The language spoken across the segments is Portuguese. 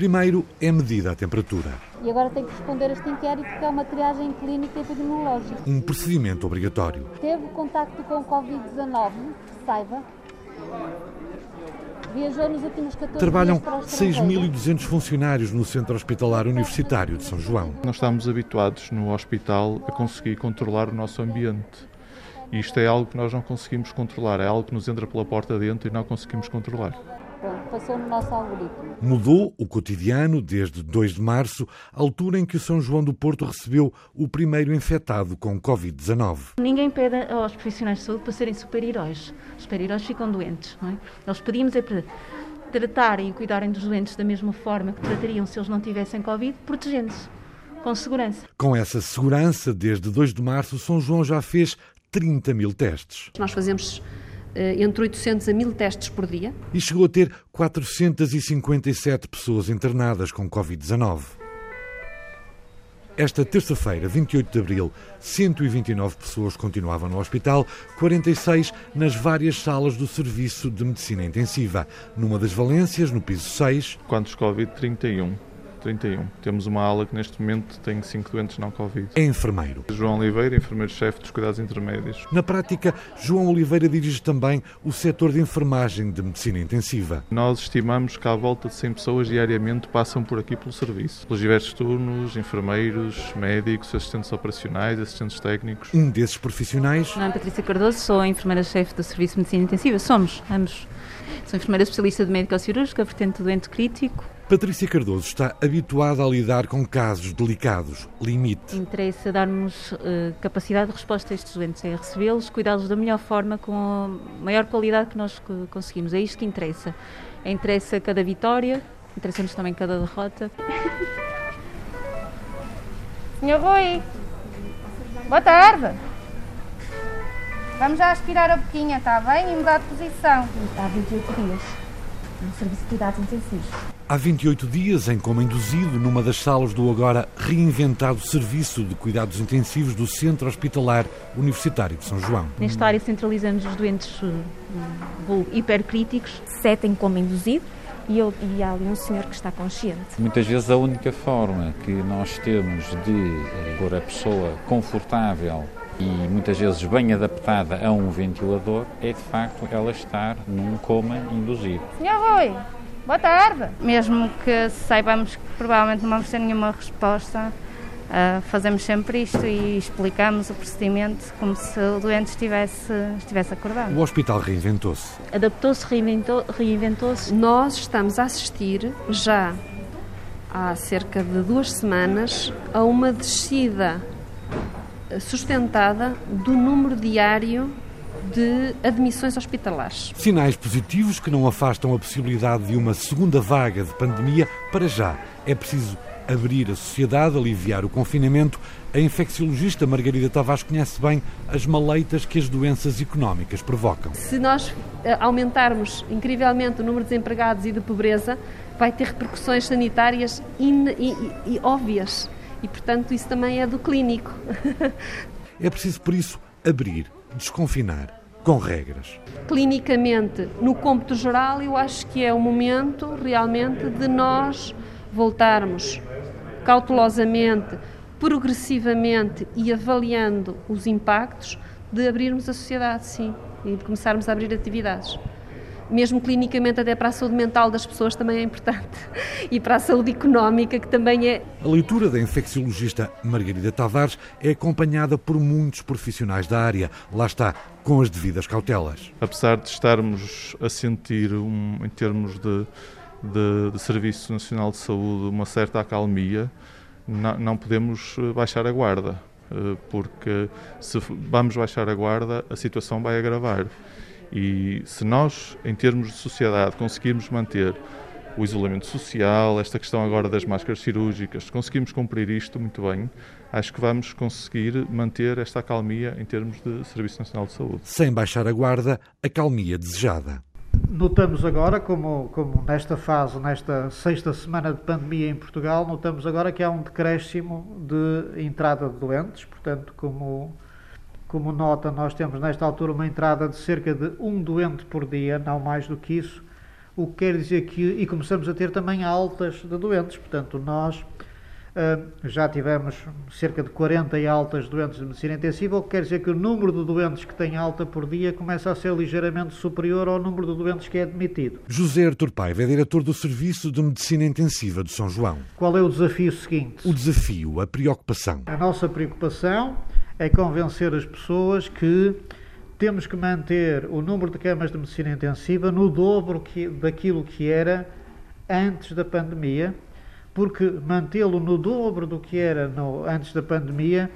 Primeiro é medida a temperatura. E agora tem que responder a este inquérito que é uma triagem clínica epidemiológica. Um procedimento obrigatório. Teve contacto com Covid-19, saiba. Viajou nos últimos 14 Trabalham dias para o estrangeiro. 6.200 funcionários no Centro Hospitalar Universitário de São João. Nós estamos habituados no hospital a conseguir controlar o nosso ambiente. E isto é algo que nós não conseguimos controlar, é algo que nos entra pela porta dentro e não conseguimos controlar. Passou no nosso algoritmo. Mudou o cotidiano desde 2 de março, altura em que o São João do Porto recebeu o primeiro infectado com Covid-19. Ninguém pede aos profissionais de saúde para serem super-heróis. Os super-heróis ficam doentes, não é? Nós pedimos é para tratarem e cuidarem dos doentes da mesma forma que tratariam se eles não tivessem Covid, protegendo-se, com segurança. Com essa segurança, desde 2 de março, São João já fez 30 mil testes Nós fazemos entre 800 a 1000 testes por dia. e chegou a ter 457 pessoas internadas com Covid-19. Esta terça-feira, 28 de abril, 129 pessoas continuavam no hospital, 46 nas várias salas do Serviço de Medicina Intensiva. Numa das valências, no piso 6, Quantos Covid? 31. 31. Temos uma ala que neste momento tem 5 doentes não Covid. é enfermeiro. João Oliveira, enfermeiro-chefe dos cuidados intermédios. Na prática, João Oliveira dirige também o setor de enfermagem de medicina intensiva. Nós estimamos que à volta de 100 pessoas diariamente passam por aqui pelo serviço. Pelos diversos turnos, enfermeiros, médicos, assistentes operacionais, assistentes técnicos. Um desses profissionais Meu nome é Patrícia Cardoso, sou enfermeira-chefe do Serviço de Medicina Intensiva. Somos, ambos. Sou enfermeira especialista de médico-cirúrgica, vertente do doente crítico. Patrícia Cardoso está habituada a lidar com casos delicados, limite. Interessa dar-nos eh, capacidade de resposta a estes doentes, é recebê-los, cuidá-los da melhor forma, com a maior qualidade que nós co- conseguimos. É isto que interessa. É interessa cada vitória, interessa-nos também cada derrota. Senhor Rui, boa tarde. Vamos já aspirar a boquinha, está bem? E mudar de posição. Há 28 dias, no Serviço de Cuidados Intensivos. Há 28 dias, em coma induzido, numa das salas do agora reinventado Serviço de Cuidados Intensivos do Centro Hospitalar Universitário de São João. Nesta área centralizamos os doentes eh, vulgo hipercríticos. Sete em coma induzido e, eu- e há ali um senhor que está consciente. Muitas vezes a única forma que nós temos de pôr a pessoa confortável e muitas vezes bem adaptada a um ventilador é de facto ela estar num coma induzido. Senhor Rui, boa tarde. Mesmo que saibamos que provavelmente não vamos ter nenhuma resposta, ah, fazemos sempre isto e explicamos o procedimento como se o doente estivesse, estivesse acordado. O hospital reinventou-se. Adaptou-se, reinventou- reinventou-se. Nós estamos a assistir já há cerca de duas semanas a uma descida sustentada do número diário de admissões hospitalares. Sinais positivos que não afastam a possibilidade de uma segunda vaga de pandemia. Para já, é preciso abrir a sociedade, aliviar o confinamento. A infecciologista Margarida Tavares conhece bem as maleitas que as doenças económicas provocam. Se nós eh, aumentarmos incrivelmente o número de desempregados e de pobreza, vai ter repercussões sanitárias in- e- e óbvias. E, portanto, isso também é do clínico. É preciso, por isso, abrir, desconfinar, com regras. Clinicamente, no cômputo geral, eu acho que é o momento realmente de nós voltarmos cautelosamente, progressivamente e avaliando os impactos de abrirmos a sociedade, sim, e de começarmos a abrir atividades. Mesmo clinicamente, até para a saúde mental das pessoas também é importante. E para a saúde económica, que também é A leitura da infecciologista Margarida Tavares é acompanhada por muitos profissionais da área. Lá está, com as devidas cautelas. Apesar de estarmos a sentir, um, em termos de, de, de Serviço Nacional de Saúde, uma certa acalmia, não, não podemos eh, baixar a guarda, eh, porque se vamos baixar a guarda, a situação vai agravar. E se nós, em termos de sociedade, conseguirmos manter o isolamento social, esta questão agora das máscaras cirúrgicas, se conseguirmos cumprir isto muito bem, acho que vamos conseguir manter esta acalmia em termos de Serviço Nacional de Saúde. Sem baixar a guarda, a calmia desejada. Notamos agora, como, como nesta fase, nesta sexta semana de pandemia em Portugal, notamos agora que há um decréscimo de entrada de doentes, portanto, como, como nota, nós temos nesta altura uma entrada de cerca de um doente por dia, não mais do que isso, o que quer dizer que, e começamos a ter também altas de doentes, portanto, nós Uh, já tivemos cerca de 40 altas de doentes de medicina intensiva, o que quer dizer que o número de doentes que têm alta por dia começa a ser ligeiramente superior ao número de doentes que é admitido. José Artur Paiva é diretor do Serviço de Medicina Intensiva de São João. Qual é o desafio seguinte? O desafio, a preocupação. A nossa preocupação é convencer as pessoas que temos que manter o número de camas de medicina intensiva no dobro que, daquilo que era antes da pandemia porque mantê-lo no dobro do que era no, antes da pandemia,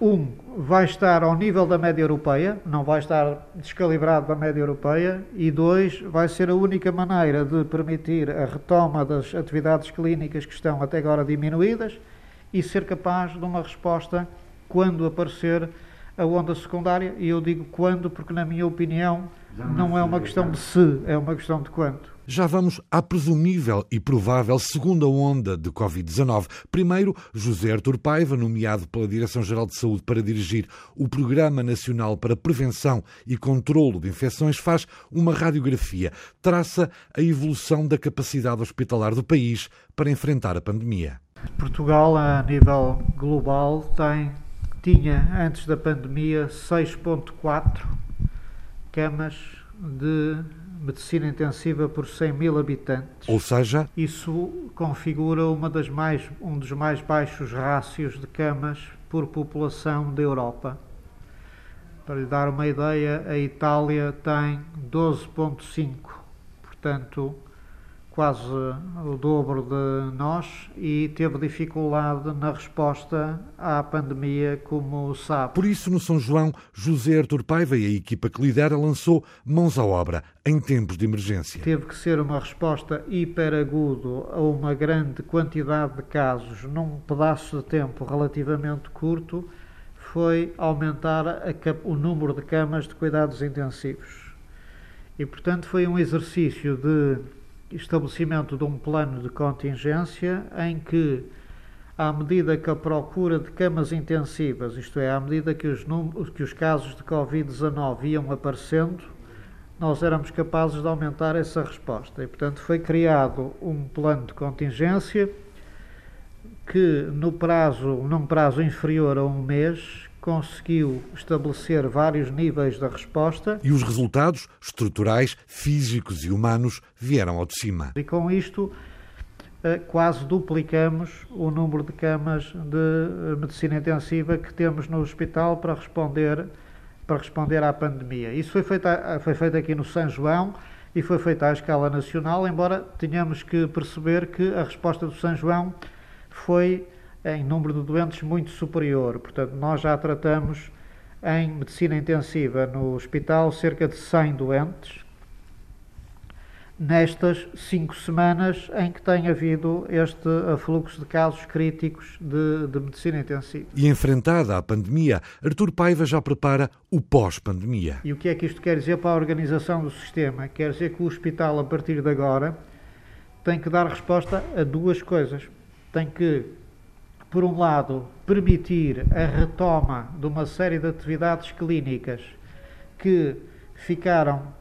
um, vai estar ao nível da média europeia, não vai estar descalibrado da média europeia, e dois, vai ser a única maneira de permitir a retoma das atividades clínicas que estão até agora diminuídas e ser capaz de uma resposta quando aparecer a onda secundária. E eu digo quando, porque, na minha opinião, não é uma questão de se, é uma questão de quanto. Já vamos à presumível e provável segunda onda de Covid-19. Primeiro, José Artur Paiva, nomeado pela Direção-Geral de Saúde para dirigir o Programa Nacional para Prevenção e Controlo de Infecções, faz uma radiografia, traça a evolução da capacidade hospitalar do país para enfrentar a pandemia. Portugal, a nível global, tem, tinha antes da pandemia 6,4 camas de medicina intensiva por 100 mil habitantes. Ou seja, isso configura uma das mais, um dos mais baixos rácios de camas por população da Europa. Para lhe dar uma ideia, a Itália tem 12,5, portanto, quase o dobro de nós e teve dificuldade na resposta à pandemia, como sabe. Por isso, no São João, José Artur Paiva e a equipa que lidera lançou mãos à obra em tempos de emergência. Teve que ser uma resposta hiperagudo a uma grande quantidade de casos num pedaço de tempo relativamente curto, foi aumentar a, o número de camas de cuidados intensivos. E, portanto, foi um exercício de estabelecimento de um plano de contingência em que, à medida que a procura de camas intensivas, isto é, à medida que os, que os casos de Covid-19 iam aparecendo, nós éramos capazes de aumentar essa resposta. E, portanto, foi criado um plano de contingência que, no prazo, num prazo inferior a um mês, conseguiu estabelecer vários níveis da resposta. E os resultados estruturais, físicos e humanos vieram ao de cima. E com isto eh, quase duplicamos o número de camas de eh, medicina intensiva que temos no hospital para responder para responder à pandemia. Isso foi feito, foi feito aqui no São João e foi feito à escala nacional, embora tenhamos que perceber que a resposta do São João foi em número de doentes muito superior. Portanto, nós já tratamos em medicina intensiva no hospital cerca de 100 doentes nestas cinco semanas em que tem havido este afluxo de casos críticos de, de medicina intensiva. E enfrentada a pandemia, Artur Paiva já prepara o pós-pandemia. E o que é que isto quer dizer para a organização do sistema? Quer dizer que o hospital, a partir de agora, tem que dar resposta a duas coisas. Tem que por um lado, permitir a retoma de uma série de atividades clínicas que ficaram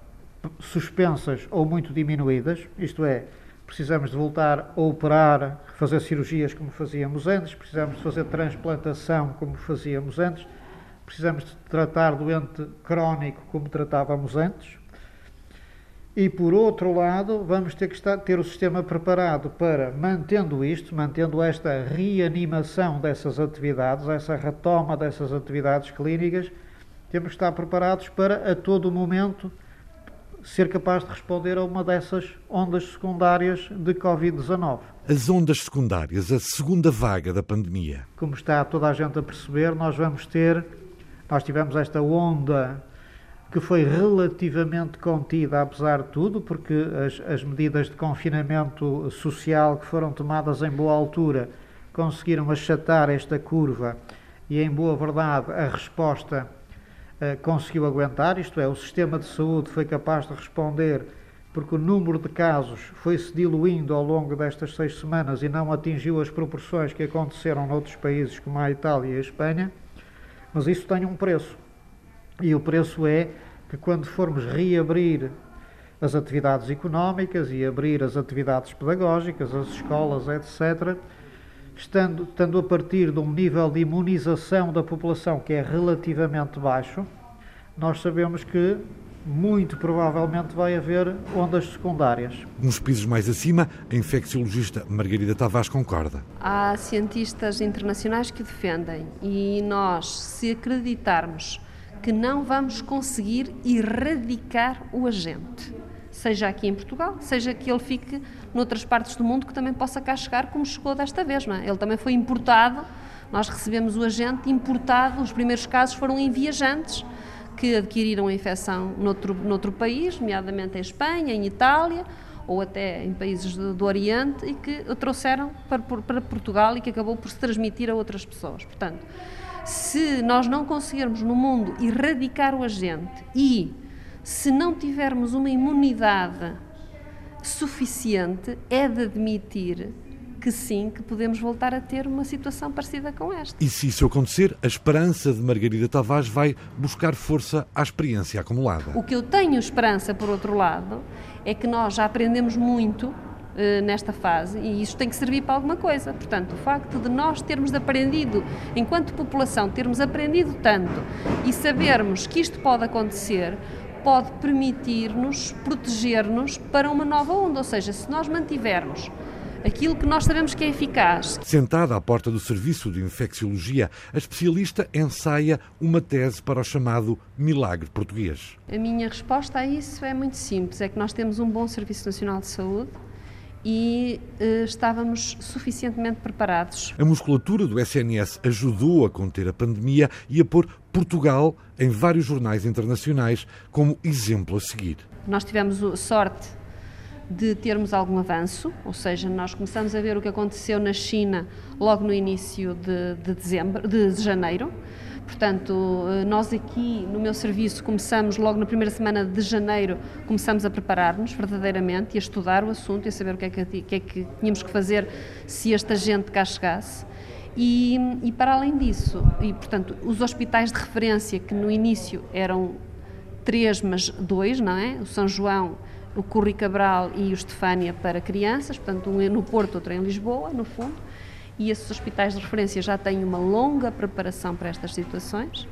suspensas ou muito diminuídas, isto é, precisamos de voltar a operar, fazer cirurgias como fazíamos antes, precisamos de fazer transplantação como fazíamos antes, precisamos de tratar doente crónico como tratávamos antes, e por outro lado, vamos ter que estar, ter o sistema preparado para, mantendo isto, mantendo esta reanimação dessas atividades, essa retoma dessas atividades clínicas, temos que estar preparados para, a todo momento, ser capaz de responder a uma dessas ondas secundárias de Covid-19. As ondas secundárias, a segunda vaga da pandemia. Como está toda a gente a perceber, nós vamos ter, nós tivemos esta onda que foi relativamente contida, apesar de tudo, porque as, as medidas de confinamento social que foram tomadas em boa altura conseguiram achatar esta curva e, em boa verdade, a resposta uh, conseguiu aguentar, isto é, o sistema de saúde foi capaz de responder porque o número de casos foi-se diluindo ao longo destas seis semanas e não atingiu as proporções que aconteceram noutros países como a Itália e a Espanha, mas isso tem um preço. E o preço é que quando formos reabrir as atividades económicas e abrir as atividades pedagógicas, as escolas, etc., estando, estando a partir de um nível de imunização da população que é relativamente baixo, nós sabemos que muito provavelmente vai haver ondas secundárias. Nos pisos mais acima, a infecciologista Margarida Tavares concorda. Há cientistas internacionais que defendem e nós, se acreditarmos que não vamos conseguir erradicar o agente, seja aqui em Portugal, seja que ele fique noutras partes do mundo que também possa cá chegar, como chegou desta vez. Não é? Ele também foi importado, nós recebemos o agente importado, os primeiros casos foram em viajantes que adquiriram a infecção noutro, noutro país, nomeadamente em Espanha, em Itália ou até em países do, do Oriente e que trouxeram para, para Portugal e que acabou por se transmitir a outras pessoas. Portanto, se nós não conseguirmos no mundo erradicar o agente e se não tivermos uma imunidade suficiente, é de admitir que sim, que podemos voltar a ter uma situação parecida com esta. E se isso acontecer, a esperança de Margarida Tavares vai buscar força à experiência acumulada. O que eu tenho esperança, por outro lado, é que nós já aprendemos muito nesta fase e isso tem que servir para alguma coisa. Portanto, o facto de nós termos aprendido, enquanto população, termos aprendido tanto e sabermos que isto pode acontecer, pode permitir-nos proteger-nos para uma nova onda. Ou seja, se nós mantivermos aquilo que nós sabemos que é eficaz. Sentada à porta do Serviço de Infecciologia, a especialista ensaia uma tese para o chamado milagre português. A minha resposta a isso é muito simples: é que nós temos um bom Serviço Nacional de Saúde e eh, estávamos suficientemente preparados. A musculatura do SNS ajudou a conter a pandemia e a pôr Portugal em vários jornais internacionais como exemplo a seguir. Nós tivemos sorte de termos algum avanço, ou seja, nós começamos a ver o que aconteceu na China logo no início de, de dezembro, de janeiro. Portanto, eh, nós aqui no meu serviço começamos logo na primeira semana de janeiro, começamos a preparar-nos verdadeiramente e a estudar o assunto e a saber o que é que, que, é que tínhamos que fazer se esta gente cá chegasse. E, e para além disso, e portanto, os hospitais de referência que no início eram três, mas dois, não é? O São João, o Curri Cabral e o Estefânia para crianças, portanto, um é no Porto, outro é em Lisboa, no fundo, e esses hospitais de referência já têm uma longa preparação para estas situações.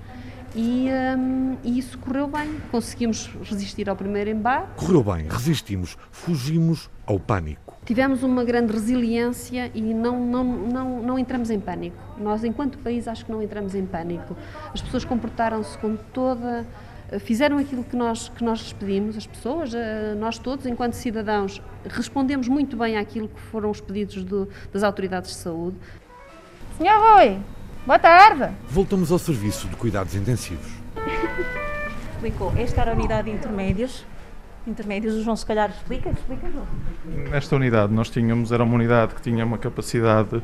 E, um, e, isso correu bem. Conseguimos resistir ao primeiro embate. Correu bem, resistimos, fugimos ao pânico. Tivemos uma grande resiliência e não, não, não, não entramos em pânico. Nós, enquanto país, acho que não entramos em pânico. As pessoas comportaram-se com toda fizeram aquilo que nós, que nós lhes pedimos, as pessoas, eh, nós todos, enquanto cidadãos, respondemos muito bem àquilo que foram os pedidos do, das autoridades de saúde. Senhor Rui, boa tarde. Voltamos ao serviço de cuidados intensivos. Explicou, esta era a unidade de intermédios. Intermédios, o João se calhar explica, explica, João. Nesta unidade nós tínhamos, era uma unidade que tinha uma capacidade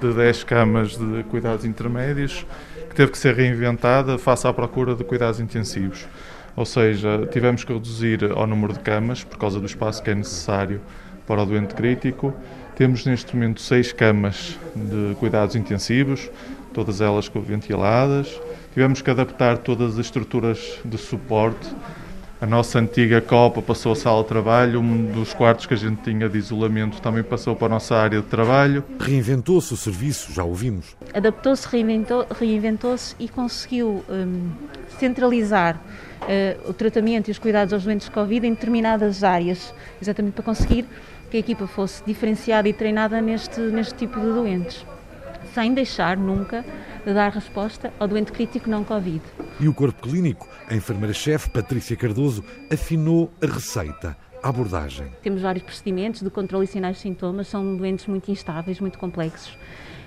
de 10 camas de cuidados intermédios que teve que ser reinventada face à procura de cuidados intensivos. Ou seja, tivemos que reduzir ao número de camas por causa do espaço que é necessário para o doente crítico. Temos neste momento seis camas de cuidados intensivos, todas elas ventiladas. Tivemos que adaptar todas as estruturas de suporte a nossa antiga Copa passou a sala de trabalho, um dos quartos que a gente tinha de isolamento também passou para a nossa área de trabalho. Reinventou-se o serviço, já ouvimos. Adaptou-se, reinventou, reinventou-se e conseguiu um, centralizar uh, o tratamento e os cuidados aos doentes de Covid em determinadas áreas, exatamente para conseguir que a equipa fosse diferenciada e treinada neste, neste tipo de doentes, sem deixar nunca de dar resposta ao doente crítico não Covid. E o corpo clínico, a enfermeira-chefe Patrícia Cardoso afinou a receita, a abordagem. Temos vários procedimentos de controle e sinais de sintomas, são doentes muito instáveis, muito complexos,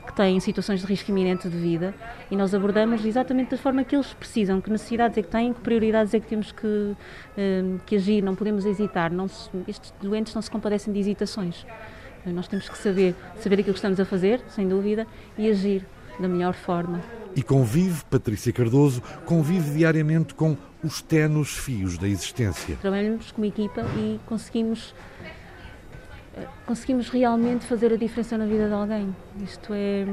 que têm situações de risco iminente de vida e nós abordamos exatamente da forma que eles precisam, que necessidades é que têm, que prioridades é que temos que, hum, que agir, não podemos hesitar, não se, estes doentes não se compadecem de hesitações. Nós temos que saber, saber aquilo que estamos a fazer, sem dúvida, e agir da melhor forma. E convive, Patrícia Cardoso, convive diariamente com os tenos fios da existência. Trabalhamos como equipa e conseguimos eh, conseguimos realmente fazer a diferença na vida de alguém. Isto é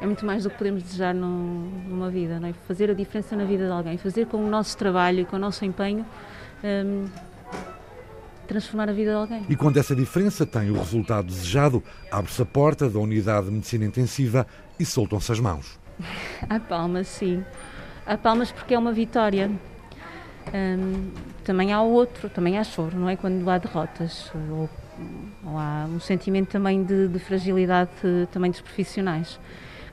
é muito mais do que podemos desejar numa vida, não é? Fazer a diferença na vida de alguém, fazer com o nosso trabalho e com o nosso empenho um, transformar a vida de alguém. E quando essa diferença tem o resultado desejado, abre-se a porta da unidade de medicina intensiva e soltam-se as mãos. Há palmas, sim. Há palmas porque é uma vitória. Hum, também há outro, também há choro, não é? Quando há derrotas. Ou, ou há um sentimento também de, de fragilidade também dos profissionais.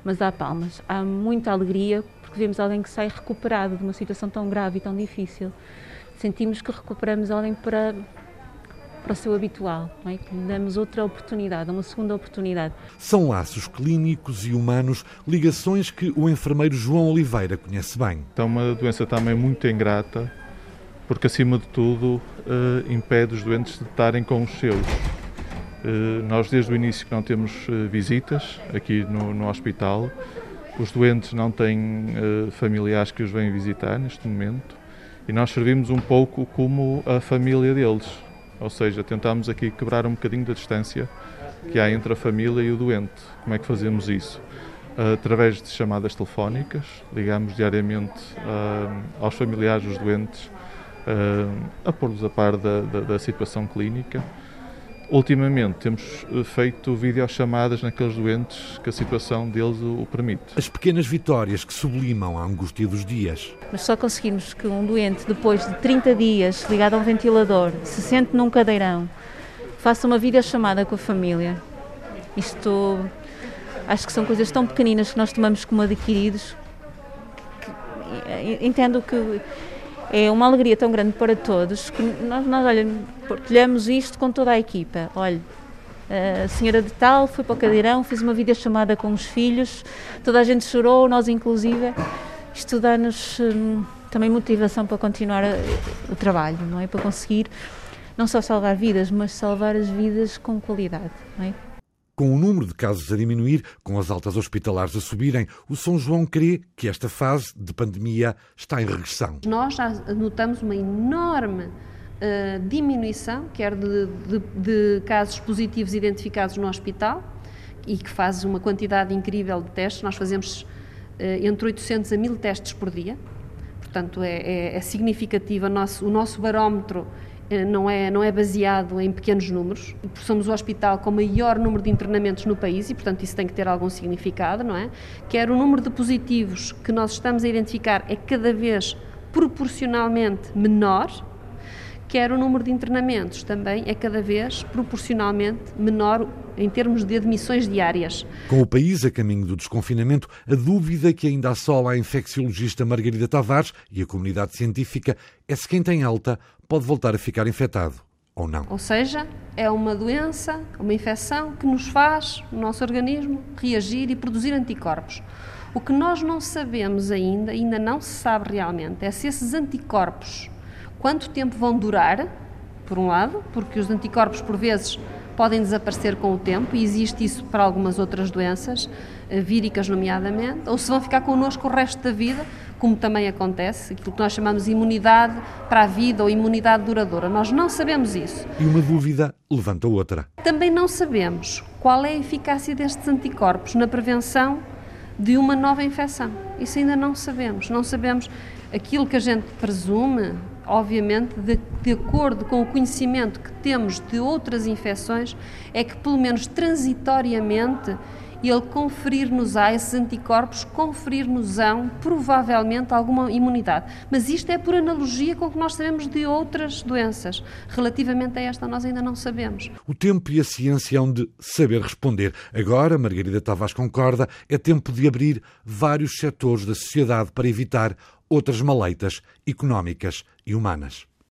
Mas há palmas. Há muita alegria porque vemos alguém que sai recuperado de uma situação tão grave e tão difícil. Sentimos que recuperamos alguém para para o seu habitual, não é? que lhe damos outra oportunidade, uma segunda oportunidade. São laços clínicos e humanos, ligações que o enfermeiro João Oliveira conhece bem. É uma doença também muito ingrata, porque acima de tudo eh, impede os doentes de estarem com os seus. Eh, nós desde o início que não temos eh, visitas aqui no, no hospital, os doentes não têm familiares que os venham visitar neste momento e nós servimos um pouco como a família deles. Ou seja, tentamos aqui quebrar um bocadinho da distância que há entre a família e o doente. Como é que fazemos isso? Através de chamadas telefónicas, ligamos diariamente uh, aos familiares dos doentes uh, a pôr-los a par da, da, da situação clínica Ultimamente temos eh, feito videochamadas naqueles doentes que a situação deles o permite. As pequenas vitórias que sublimam a angústia dos dias. Mas só conseguirmos que um doente, depois de 30 dias ligado a um ventilador, se sente num cadeirão, faça uma videochamada com a família. Isto acho que são coisas tão pequeninas que nós tomamos como adquiridos. Que, entendo que é uma alegria tão grande para todos que nós, nós olha, partilhamos isto com toda a equipa. Olha, a senhora de tal foi para o cadeirão, fez uma videochamada com os filhos, toda a gente chorou, nós inclusive. Isto dá-nos hum, também motivação para continuar a, o trabalho, não é? Para conseguir não só salvar vidas, mas salvar as vidas com qualidade, não é? Com o número de casos a diminuir, com as altas hospitalares a subirem, o São João crê que esta fase de pandemia está em regressão. Nós já notamos uma enorme uh, diminuição, quer de, de, de casos positivos identificados no hospital, e que faz uma quantidade incrível de testes. Nós fazemos uh, entre 800 a 1000 testes por dia, portanto é, é, é significativo. O nosso, o nosso barómetro não é, não é baseado em pequenos números. Somos o hospital com o maior número de internamentos no país e, portanto, isso tem que ter algum significado, não é? Quer o número de positivos que nós estamos a identificar é cada vez proporcionalmente menor, quer o número de internamentos também é cada vez proporcionalmente menor em termos de admissões diárias. Com o país a caminho do desconfinamento, a dúvida que ainda assola a infecciologista Margarida Tavares e a comunidade científica é se quem tem alta pode voltar a ficar infectado ou não. Ou seja, é uma doença, uma infecção que nos faz, o nosso organismo, reagir e produzir anticorpos. O que nós não sabemos ainda, ainda não se sabe realmente, é se esses anticorpos, quanto tempo vão durar, por um lado, porque os anticorpos, por vezes, podem desaparecer com o tempo, e existe isso para algumas outras doenças, eh, víricas nomeadamente, ou se vão ficar connosco o resto da vida, como também acontece, aquilo que nós chamamos de imunidade para a vida ou imunidade duradoura. Nós não sabemos isso. E uma dúvida levanta outra. Também não sabemos qual é a eficácia destes anticorpos na prevenção de uma nova infecção. Isso ainda não sabemos. Não sabemos aquilo que a gente presume, obviamente, de, de, acordo com o conhecimento que temos de outras infecções, é que pelo menos transitoriamente ele conferir-nos a esses anticorpos, conferir-nos-ão provavelmente alguma imunidade. Mas isto é por analogia com o que nós sabemos de outras doenças. Relativamente a esta, nós ainda não sabemos. O tempo e a ciência hão de saber responder. Agora, Margarida Tavares concorda, é tempo de abrir vários setores da sociedade para evitar outras maleitas económicas e humanas.